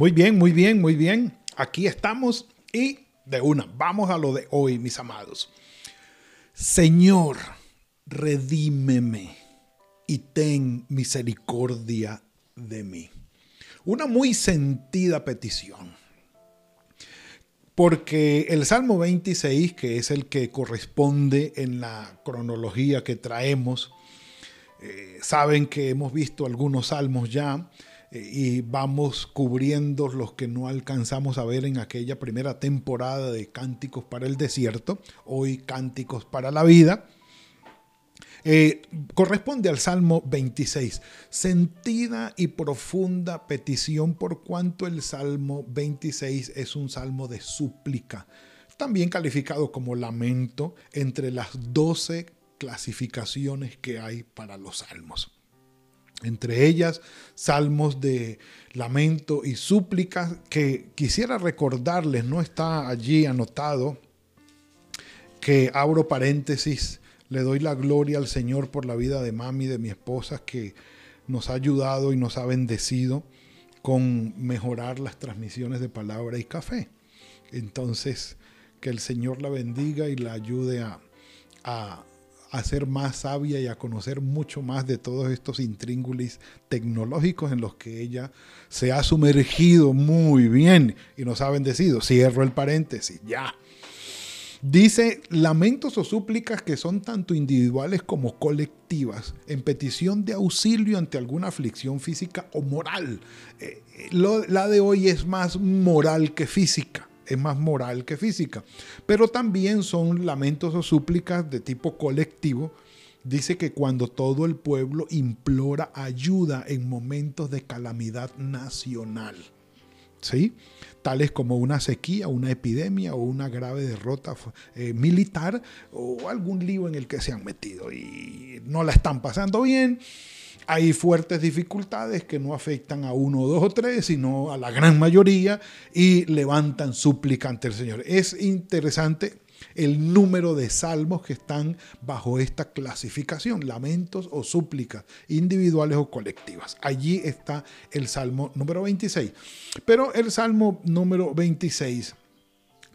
Muy bien, muy bien, muy bien. Aquí estamos y de una, vamos a lo de hoy, mis amados. Señor, redímeme y ten misericordia de mí. Una muy sentida petición. Porque el Salmo 26, que es el que corresponde en la cronología que traemos, eh, saben que hemos visto algunos salmos ya, y vamos cubriendo los que no alcanzamos a ver en aquella primera temporada de Cánticos para el Desierto, hoy Cánticos para la Vida. Eh, corresponde al Salmo 26, sentida y profunda petición por cuanto el Salmo 26 es un salmo de súplica, también calificado como lamento entre las 12 clasificaciones que hay para los salmos entre ellas salmos de lamento y súplicas que quisiera recordarles, no está allí anotado, que abro paréntesis, le doy la gloria al Señor por la vida de mami, de mi esposa, que nos ha ayudado y nos ha bendecido con mejorar las transmisiones de palabra y café. Entonces, que el Señor la bendiga y la ayude a, a a ser más sabia y a conocer mucho más de todos estos intríngulis tecnológicos en los que ella se ha sumergido muy bien y nos ha bendecido. Cierro el paréntesis, ya. Dice, lamentos o súplicas que son tanto individuales como colectivas, en petición de auxilio ante alguna aflicción física o moral. Eh, la de hoy es más moral que física es más moral que física. Pero también son lamentos o súplicas de tipo colectivo. Dice que cuando todo el pueblo implora ayuda en momentos de calamidad nacional. ¿Sí? Tales como una sequía, una epidemia o una grave derrota eh, militar o algún lío en el que se han metido y no la están pasando bien hay fuertes dificultades que no afectan a uno, dos o tres, sino a la gran mayoría y levantan súplica ante el Señor. Es interesante el número de salmos que están bajo esta clasificación, lamentos o súplicas individuales o colectivas. Allí está el salmo número 26. Pero el salmo número 26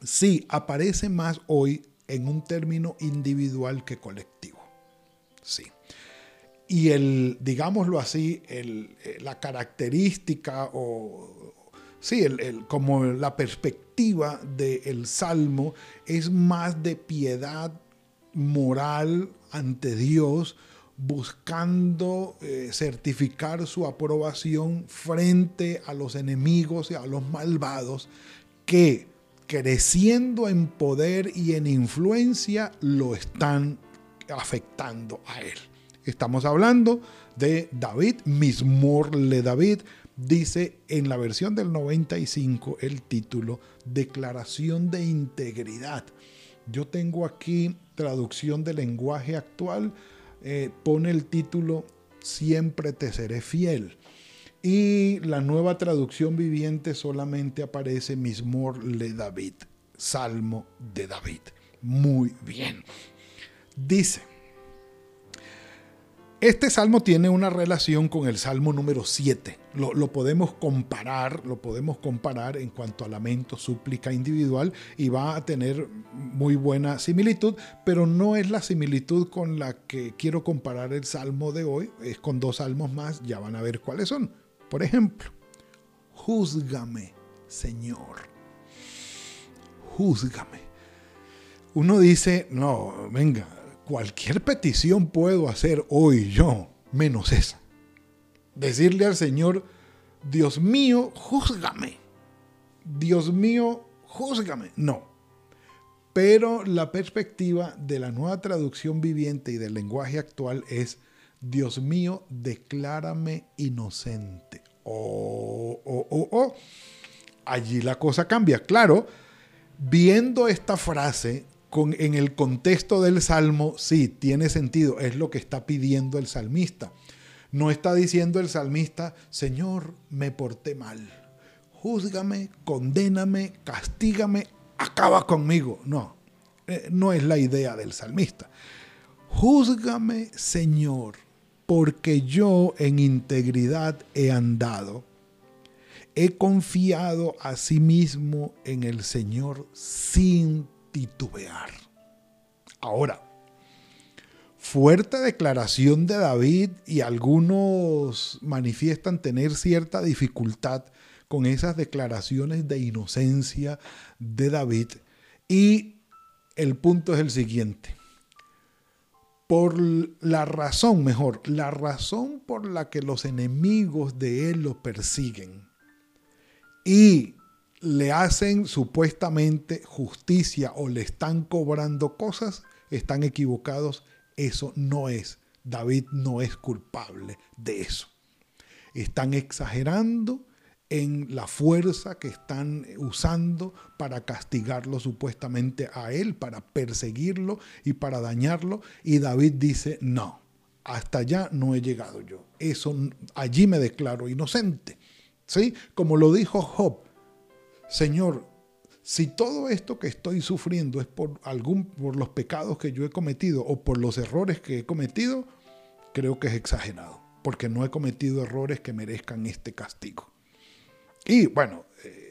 sí aparece más hoy en un término individual que colectivo. Sí y el, digámoslo así, el, eh, la característica o, sí, el, como la perspectiva del Salmo es más de piedad moral ante Dios, buscando eh, certificar su aprobación frente a los enemigos y a los malvados que creciendo en poder y en influencia lo están afectando a él. Estamos hablando de David, Mismorle David, dice en la versión del 95 el título Declaración de Integridad. Yo tengo aquí traducción del lenguaje actual, eh, pone el título Siempre te seré fiel. Y la nueva traducción viviente solamente aparece Mismorle David, Salmo de David. Muy bien. Dice, este salmo tiene una relación con el salmo número 7. Lo, podemos comparar, lo podemos comparar en cuanto a lamento, súplica individual y va a tener muy buena similitud, pero no es la similitud con la que quiero comparar el salmo de hoy, es con dos salmos más, ya van a ver cuáles son. Por ejemplo, júzgame, Señor. Júzgame. Uno dice, no, venga, cualquier petición puedo hacer hoy yo, menos esa. Decirle al Señor, Dios mío, júzgame. Dios mío, júzgame. No. Pero la perspectiva de la nueva traducción viviente y del lenguaje actual es, Dios mío, declárame inocente. Oh, oh, oh, oh. Allí la cosa cambia. Claro, viendo esta frase en el contexto del salmo, sí, tiene sentido, es lo que está pidiendo el salmista. No está diciendo el salmista, Señor, me porté mal. Júzgame, condéname, castígame, acaba conmigo. No, eh, no es la idea del salmista. Júzgame, Señor, porque yo en integridad he andado. He confiado a sí mismo en el Señor sin titubear. Ahora, fuerte declaración de David y algunos manifiestan tener cierta dificultad con esas declaraciones de inocencia de David. Y el punto es el siguiente por la razón, mejor, la razón por la que los enemigos de él lo persiguen y le hacen supuestamente justicia o le están cobrando cosas, están equivocados. Eso no es. David no es culpable de eso. Están exagerando en la fuerza que están usando para castigarlo supuestamente a él, para perseguirlo y para dañarlo. Y David dice, no, hasta allá no he llegado yo. Eso allí me declaro inocente. ¿Sí? Como lo dijo Job, Señor, si todo esto que estoy sufriendo es por algún por los pecados que yo he cometido o por los errores que he cometido, creo que es exagerado, porque no he cometido errores que merezcan este castigo. Y bueno, eh,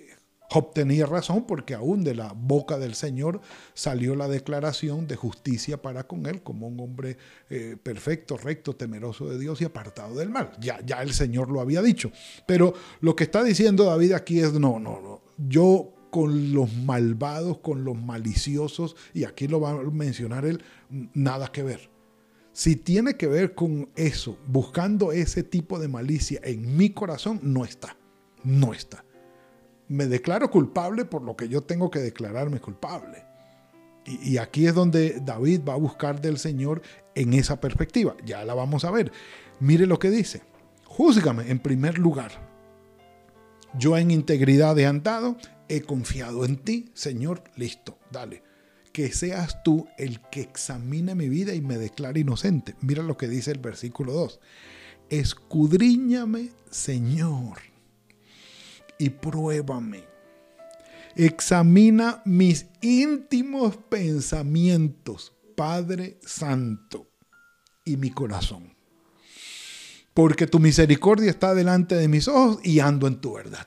Job tenía razón porque aún de la boca del Señor salió la declaración de justicia para con él como un hombre eh, perfecto, recto, temeroso de Dios y apartado del mal. Ya, ya el Señor lo había dicho. Pero lo que está diciendo David aquí es, no, no, no, yo con los malvados, con los maliciosos, y aquí lo va a mencionar él, nada que ver. Si tiene que ver con eso, buscando ese tipo de malicia en mi corazón, no está no está. Me declaro culpable por lo que yo tengo que declararme culpable. Y, aquí es donde David va a buscar del Señor en esa perspectiva. Ya la vamos a ver. Mire lo que dice. Júzgame en primer lugar. Yo en integridad he andado, he confiado en ti, Señor. Listo, dale. Que seas tú el que examine mi vida y me declare inocente. Mira lo que dice el versículo 2. Escudriñame, Señor y pruébame. Examina mis íntimos pensamientos, Padre Santo, y mi corazón. Porque tu misericordia está delante de mis ojos y ando en tu verdad.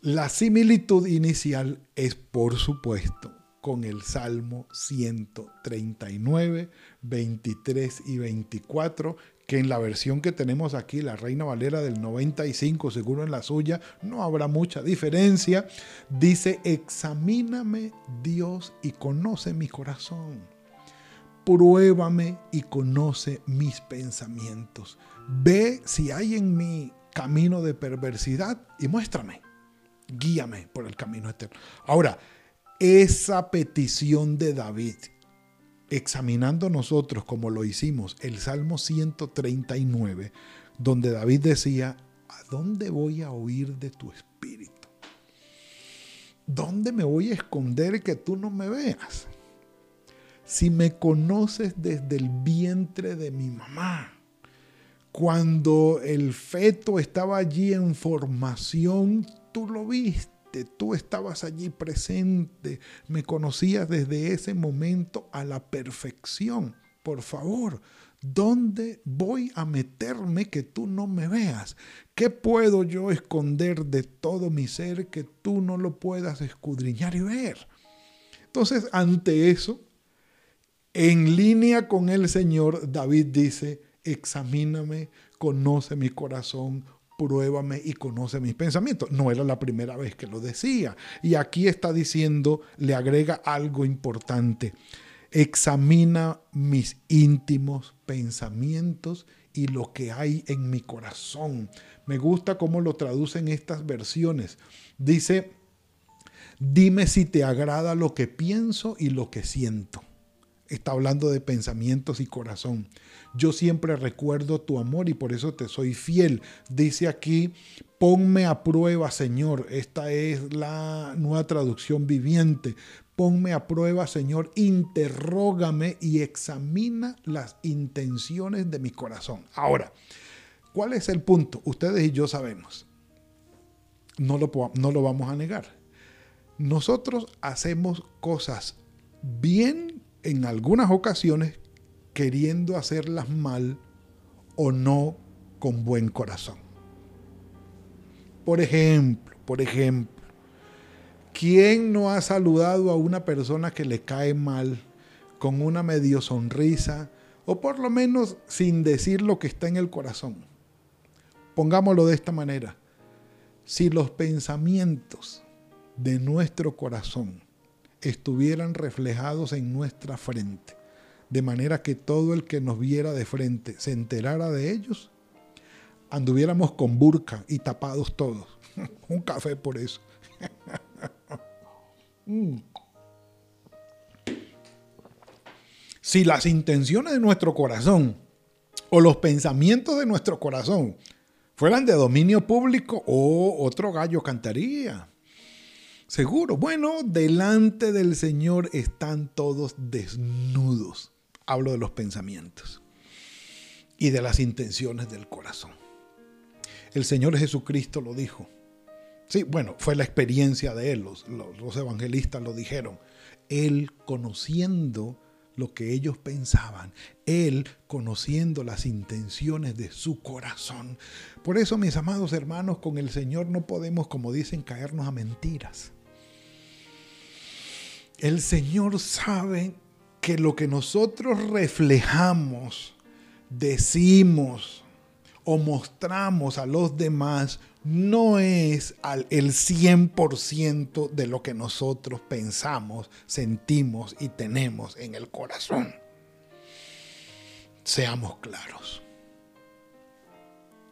La similitud inicial es, por supuesto, con el Salmo 139, 23 y 24, que en la versión que tenemos aquí, la Reina Valera del 95, seguro en la suya, no habrá mucha diferencia. Dice, examíname Dios y conoce mi corazón. Pruébame y conoce mis pensamientos. Ve si hay en mí camino de perversidad y muéstrame. Guíame por el camino eterno. Ahora, esa petición de David examinando nosotros como lo hicimos el Salmo 139, donde David decía, ¿a dónde voy a oír de tu espíritu? ¿Dónde me voy a esconder que tú no me veas? Si me conoces desde el vientre de mi mamá, cuando el feto estaba allí en formación, tú lo viste tú estabas allí presente, me conocías desde ese momento a la perfección. Por favor, ¿dónde voy a meterme que tú no me veas? ¿Qué puedo yo esconder de todo mi ser que tú no lo puedas escudriñar y ver? Entonces, ante eso, en línea con el Señor, David dice, examíname, conoce mi corazón, pruébame y conoce mis pensamientos. No era la primera vez que lo decía. Y aquí está diciendo, le agrega algo importante. Examina mis íntimos pensamientos y lo que hay en mi corazón. Me gusta cómo lo traducen estas versiones. Dice, dime si te agrada lo que pienso y lo que siento. Está hablando de pensamientos y corazón. Yo siempre recuerdo tu amor y por eso te soy fiel. Dice aquí, ponme a prueba, Señor. Esta es la nueva traducción viviente. Ponme a prueba, Señor, interrógame y examina las intenciones de mi corazón. Ahora, ¿cuál es el punto? Ustedes y yo sabemos. No lo, no lo vamos a negar. Nosotros hacemos cosas bien en algunas ocasiones queriendo hacerlas mal o no con buen corazón. Por ejemplo, por ejemplo, ¿quién no ha saludado a una persona que le cae mal con una medio sonrisa o por lo menos sin decir lo que está en el corazón? Pongámoslo de esta manera. Si los pensamientos de nuestro corazón estuvieran reflejados en nuestra frente, de manera que todo el que nos viera de frente se enterara de ellos, anduviéramos con burka y tapados todos. Un café por eso. Mm. Si las intenciones de nuestro corazón o los pensamientos de nuestro corazón fueran de dominio público, o otro gallo cantaría. Seguro. Bueno, delante del Señor están todos desnudos. Hablo de los pensamientos y de las intenciones del corazón. El Señor Jesucristo lo dijo. Sí, bueno, fue la experiencia de Él. Los, los, evangelistas lo dijeron. Él conociendo lo que ellos pensaban, Él conociendo las intenciones de su corazón. Por eso, mis amados hermanos, con el Señor no podemos, como dicen, caernos a mentiras. El Señor sabe que lo que nosotros reflejamos, decimos o mostramos a los demás no es el 100% de lo que nosotros pensamos, sentimos y tenemos en el corazón. Seamos claros.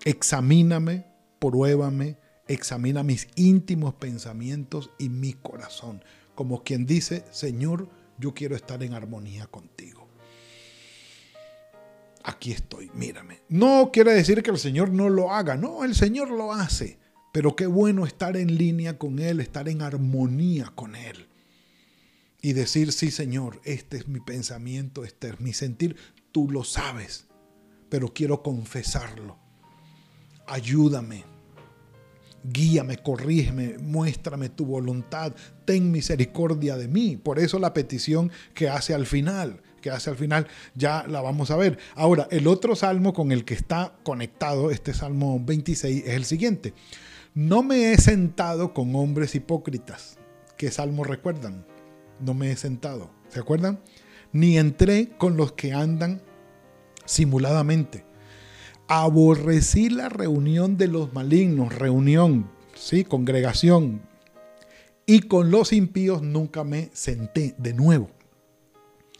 Examíname, pruébame, examina mis íntimos pensamientos y mi corazón como quien dice, Señor, yo quiero estar en armonía contigo. Aquí estoy, mírame. No quiere decir que el Señor no lo haga, no, el Señor lo hace, pero qué bueno estar en línea con Él, estar en armonía con Él. Y decir, sí Señor, este es mi pensamiento, este es mi sentir, tú lo sabes, pero quiero confesarlo. Ayúdame, guíame, corrígeme, muéstrame tu voluntad, ten misericordia de mí. Por eso la petición que hace al final, que hace al final, ya la vamos a ver. Ahora, el otro salmo con el que está conectado, este salmo 26, es el siguiente. No me he sentado con hombres hipócritas. ¿Qué salmo recuerdan? No me he sentado. ¿Se acuerdan? Ni entré con los que andan simuladamente aborrecí la reunión de los malignos, reunión, ¿sí? congregación, y con los impíos nunca me senté de nuevo.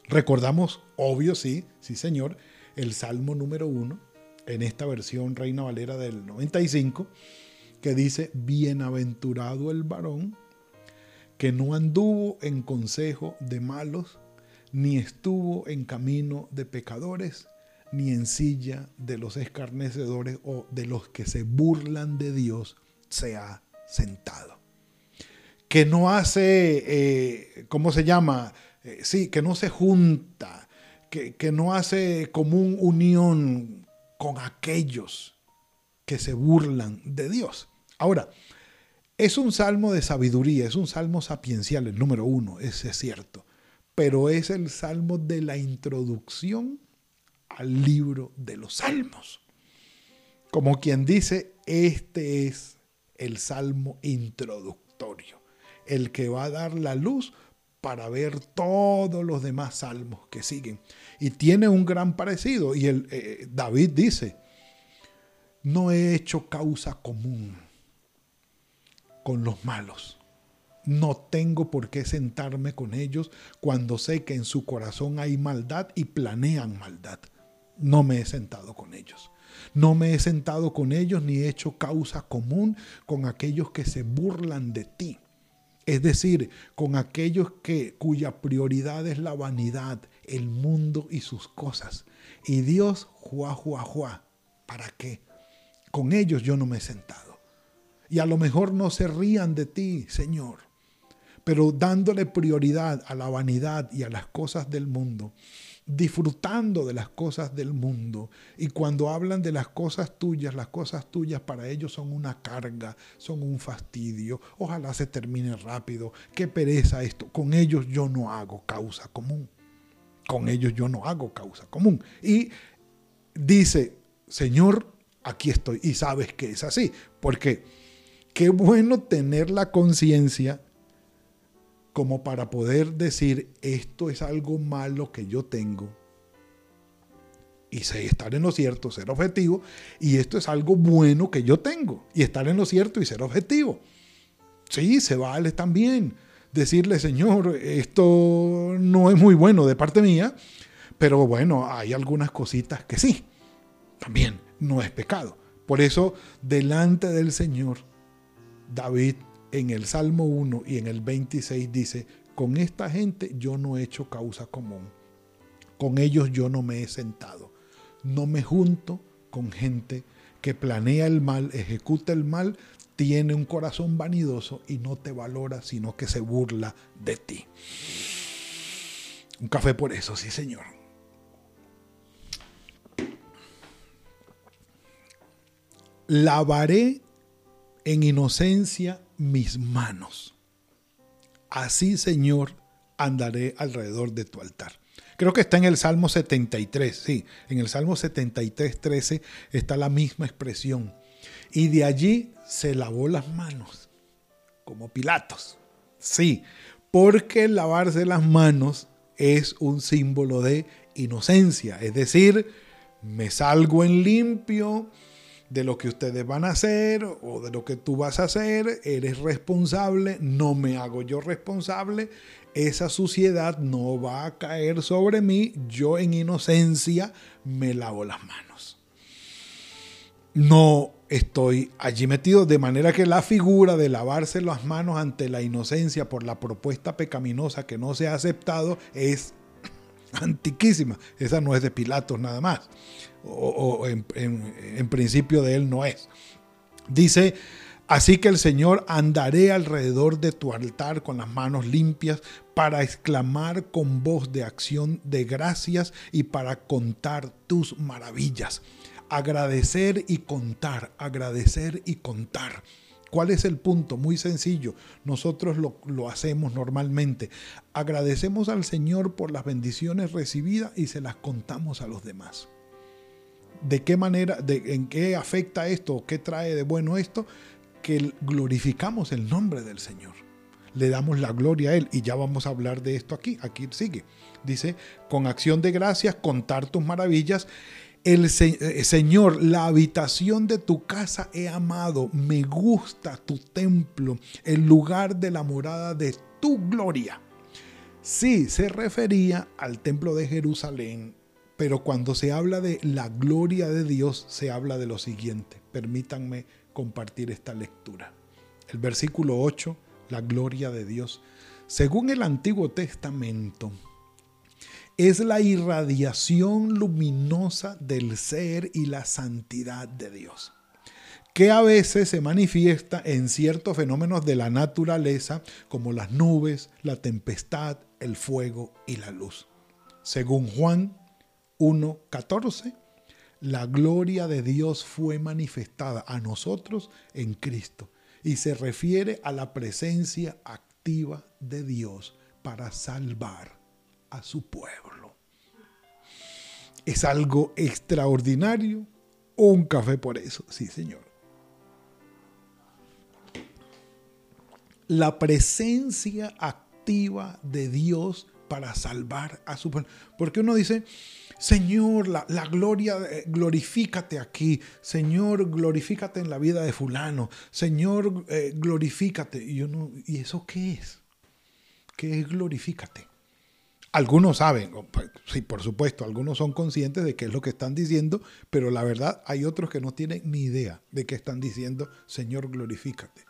Recordamos, obvio, sí, sí señor, el Salmo número uno, en esta versión Reina Valera del 95, que dice, bienaventurado el varón que no anduvo en consejo de malos, ni estuvo en camino de pecadores, ni en silla de los escarnecedores o de los que se burlan de Dios se ha sentado. Que no hace, eh, ¿cómo se llama? Eh, sí, que no se junta, que, que no hace común unión con aquellos que se burlan de Dios. Ahora, es un salmo de sabiduría, es un salmo sapiencial, el número uno, ese es cierto, pero es el salmo de la introducción al libro de los salmos. Como quien dice, este es el salmo introductorio, el que va a dar la luz para ver todos los demás salmos que siguen. Y tiene un gran parecido. Y el, eh, David dice, no he hecho causa común con los malos. No tengo por qué sentarme con ellos cuando sé que en su corazón hay maldad y planean maldad no me he sentado con ellos. No me he sentado con ellos ni he hecho causa común con aquellos que se burlan de ti. Es decir, con aquellos que, cuya prioridad es la vanidad, el mundo y sus cosas. Y Dios, juá, juá, juá. ¿Para qué? Con ellos yo no me he sentado. Y a lo mejor no se rían de ti, Señor, pero dándole prioridad a la vanidad y a las cosas del mundo disfrutando de las cosas del mundo. Y cuando hablan de las cosas tuyas, las cosas tuyas para ellos son una carga, son un fastidio. Ojalá se termine rápido. Qué pereza esto. Con ellos yo no hago causa común. Con ellos yo no hago causa común. Y dice, Señor, aquí estoy. Y sabes que es así. Porque qué bueno tener la conciencia como para poder decir, esto es algo malo que yo tengo. Y estar en lo cierto, ser objetivo. Y esto es algo bueno que yo tengo. Y estar en lo cierto y ser objetivo. Sí, se vale también decirle, Señor, esto no es muy bueno de parte mía, pero bueno, hay algunas cositas que sí. También no es pecado. Por eso, delante del Señor, David en el Salmo 1 y en el 26 dice, con esta gente yo no he hecho causa común, con ellos yo no me he sentado, no me junto con gente que planea el mal, ejecuta el mal, tiene un corazón vanidoso y no te valora, sino que se burla de ti. Un café por eso, sí señor. Lavaré en inocencia mis manos. Así, Señor, andaré alrededor de tu altar. Creo que está en el Salmo 73, sí, en el Salmo 73, 13 está la misma expresión. Y de allí se lavó las manos, como Pilatos. Sí, porque lavarse las manos es un símbolo de inocencia, es decir, me salgo en limpio, de lo que ustedes van a hacer o de lo que tú vas a hacer, eres responsable, no me hago yo responsable, esa suciedad no va a caer sobre mí, yo en inocencia me lavo las manos. No estoy allí metido, de manera que la figura de lavarse las manos ante la inocencia por la propuesta pecaminosa que no se ha aceptado es antiquísima. Esa no es de Pilatos nada más o, en, principio de él no es. Dice, Así que el Señor andaré alrededor de tu altar con las manos limpias para exclamar con voz de acción de gracias y para contar tus maravillas. Agradecer y contar, agradecer y contar. ¿Cuál es el punto? Muy sencillo. Nosotros lo, lo, hacemos normalmente. Agradecemos al Señor por las bendiciones recibidas y se las contamos a los demás de qué manera, de, en qué afecta esto, qué trae de bueno esto, que glorificamos el nombre del Señor. Le damos la gloria a Él y ya vamos a hablar de esto aquí. Aquí sigue. Dice, con acción de gracias, contar tus maravillas. El eh, Señor, la habitación de tu casa he amado, me gusta tu templo, el lugar de la morada de tu gloria. Sí, se refería al templo de Jerusalén, pero cuando se habla de la gloria de Dios, se habla de lo siguiente. Permítanme compartir esta lectura. El versículo 8, la gloria de Dios. Según el Antiguo Testamento, es la irradiación luminosa del ser y la santidad de Dios, que a veces se manifiesta en ciertos fenómenos de la naturaleza, como las nubes, la tempestad, el fuego y la luz. Según Juan 1.14, la gloria de Dios fue manifestada a nosotros en Cristo y se refiere a la presencia activa de Dios para salvar a su pueblo. Es algo extraordinario. Un café por eso, sí señor. La presencia activa de Dios para salvar a su pueblo. Porque uno dice, Señor, la, gloria, eh, glorifícate aquí. Señor, glorifícate en la vida de fulano. Señor, eh, glorifícate. Y, ¿Y eso qué es? ¿Qué es glorifícate? Algunos saben, pues, sí, por supuesto, algunos son conscientes de qué es lo que están diciendo, pero la verdad hay otros que no tienen ni idea de qué están diciendo, Señor, glorifícate.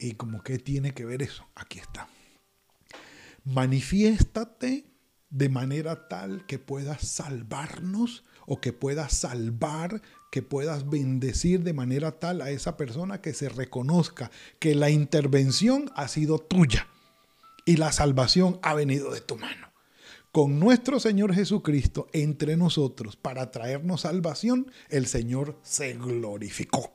Y como que tiene que ver eso, aquí está. Manifiéstate de manera tal que puedas salvarnos o que puedas salvar, que puedas bendecir de manera tal a esa persona que se reconozca que la intervención ha sido tuya y la salvación ha venido de tu mano. Con nuestro Señor Jesucristo entre nosotros para traernos salvación, el Señor se glorificó.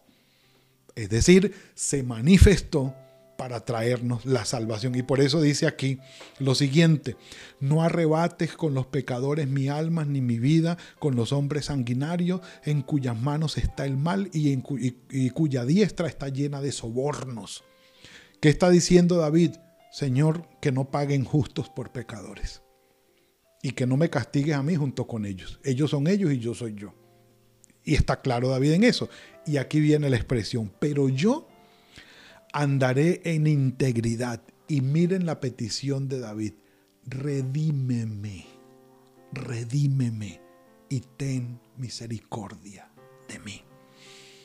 Es decir, se manifestó para traernos la salvación. Y por eso dice aquí lo siguiente, no arrebates con los pecadores mi alma ni mi vida, con los hombres sanguinarios en cuyas manos está el mal y, y cuya diestra está llena de sobornos. ¿Qué está diciendo David? Señor, que no paguen justos por pecadores y que no me castigues a mí junto con ellos. Ellos son ellos y yo soy yo. Y está claro David en eso. Y aquí viene la expresión, pero yo andaré en integridad. Y miren la petición de David, redímeme, redímeme y ten misericordia de mí.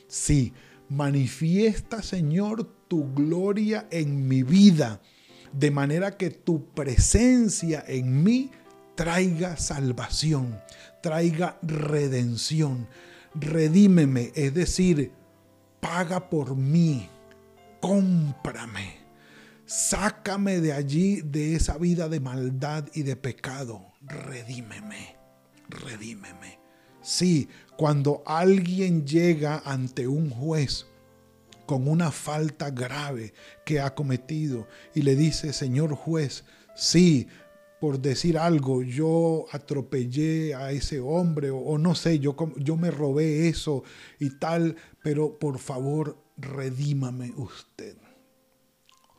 Sí, manifiesta Señor tu gloria en mi vida, de manera que tu presencia en mí traiga salvación, traiga redención. Redímeme, es decir, paga por mí, cómprame. Sácame de allí, de esa vida de maldad y de pecado. Redímeme, redímeme. Sí, cuando alguien llega ante un juez con una falta grave que ha cometido y le dice, Señor juez, sí, por decir algo, yo atropellé a ese hombre o, no sé, yo, yo me robé eso y tal, pero por favor redímame usted.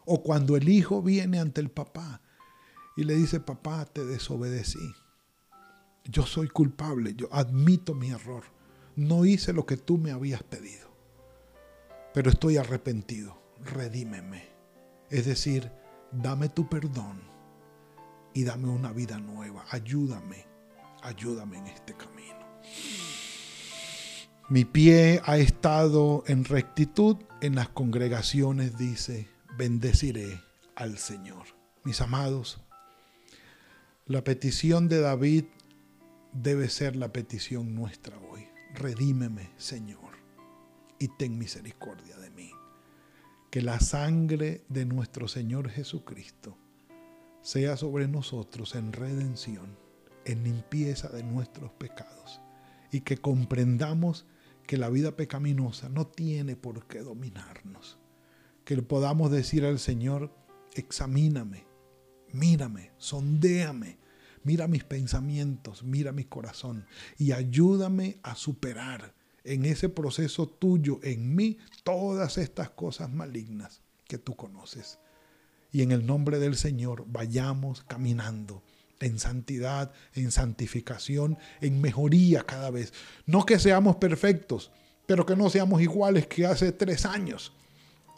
O cuando el hijo viene ante el papá y le dice, papá, te desobedecí. Yo soy culpable, yo admito mi error. No hice lo que tú me habías pedido, pero estoy arrepentido. Redímeme. Es decir, dame tu perdón y dame una vida nueva. Ayúdame, ayúdame en este camino. Mi pie ha estado en rectitud en las congregaciones, dice, bendeciré al Señor. Mis amados, la petición de David debe ser la petición nuestra hoy. Redímeme, Señor, y ten misericordia de mí. Que la sangre de nuestro Señor Jesucristo sea sobre nosotros en redención, en limpieza de nuestros pecados, y que comprendamos que la vida pecaminosa no tiene por qué dominarnos. Que podamos decir al Señor, examíname, mírame, sondéame, mira mis pensamientos, mira mi corazón y ayúdame a superar en ese proceso tuyo, en mí, todas estas cosas malignas que tú conoces. Y en el nombre del Señor vayamos caminando en santidad, en santificación, en mejoría cada vez. No que seamos perfectos, pero que no seamos iguales que hace tres años,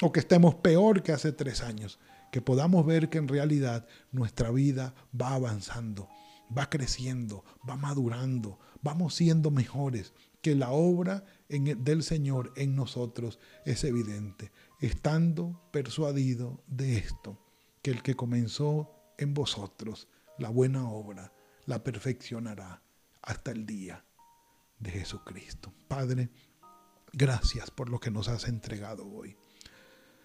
o que estemos peor que hace tres años, que podamos ver que en realidad nuestra vida va avanzando, va creciendo, va madurando, vamos siendo mejores, que la obra del Señor en nosotros es evidente, estando persuadido de esto, que el que comenzó en vosotros, la buena obra la perfeccionará hasta el día de Jesucristo. Padre, gracias por lo que nos has entregado hoy.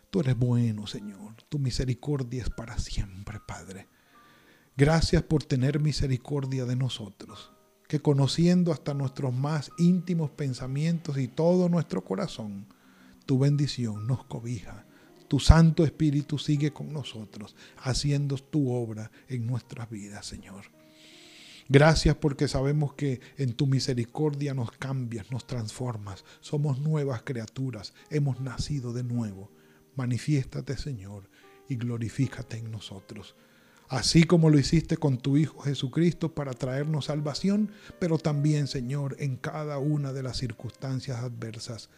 Tú eres bueno, Señor. Tu misericordia es para siempre, Padre. Gracias por tener misericordia de nosotros, que conociendo hasta nuestros más íntimos pensamientos y todo nuestro corazón, tu bendición nos cobija tu Santo Espíritu sigue con nosotros, haciendo tu obra en nuestras vidas, Señor. Gracias porque sabemos que en tu misericordia nos cambias, nos transformas. Somos nuevas criaturas, hemos nacido de nuevo. Manifiéstate, Señor, y glorifícate en nosotros. Así como lo hiciste con tu Hijo Jesucristo para traernos salvación, pero también, Señor, en cada una de las circunstancias adversas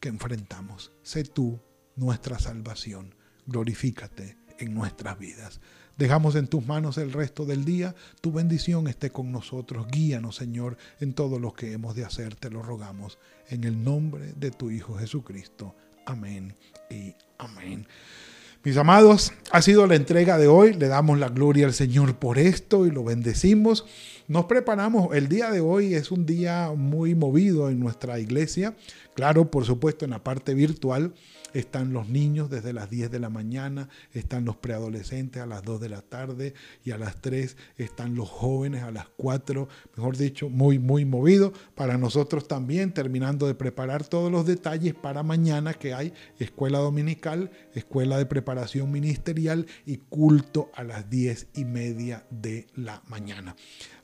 que enfrentamos. Sé tú nuestra salvación. Glorifícate en nuestras vidas. Dejamos en tus manos el resto del día. Tu bendición esté con nosotros. Guíanos, Señor, en todo lo que hemos de hacer. Te lo rogamos. En el nombre de tu Hijo Jesucristo. Amén y amén. Mis amados, ha sido la entrega de hoy. Le damos la gloria al Señor por esto y lo bendecimos. Nos preparamos. El día de hoy es un día muy movido en nuestra iglesia. Claro, por supuesto, en la parte virtual están los niños desde las 10 de la mañana, están los preadolescentes a las 2 de la tarde y a las 3 están los jóvenes a las 4, mejor dicho, muy, muy movido. Para nosotros también, terminando de preparar todos los detalles para mañana que hay escuela dominical, escuela de preparación ministerial y culto a las 10 y media de la mañana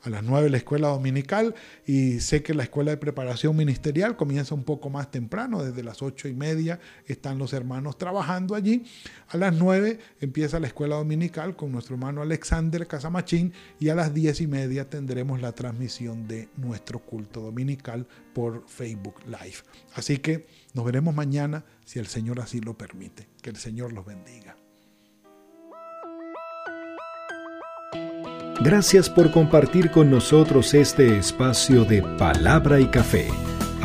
a las 9 la escuela dominical y sé que la escuela de preparación ministerial comienza un poco más temprano, desde las 8 y media están los hermanos trabajando allí. A las 9 empieza la escuela dominical con nuestro hermano Alexander Casamachín y a las 10 y media tendremos la transmisión de nuestro culto dominical por Facebook Live. Así que nos veremos mañana si el Señor así lo permite. Que el Señor los bendiga. Gracias por compartir con nosotros este espacio de palabra y café.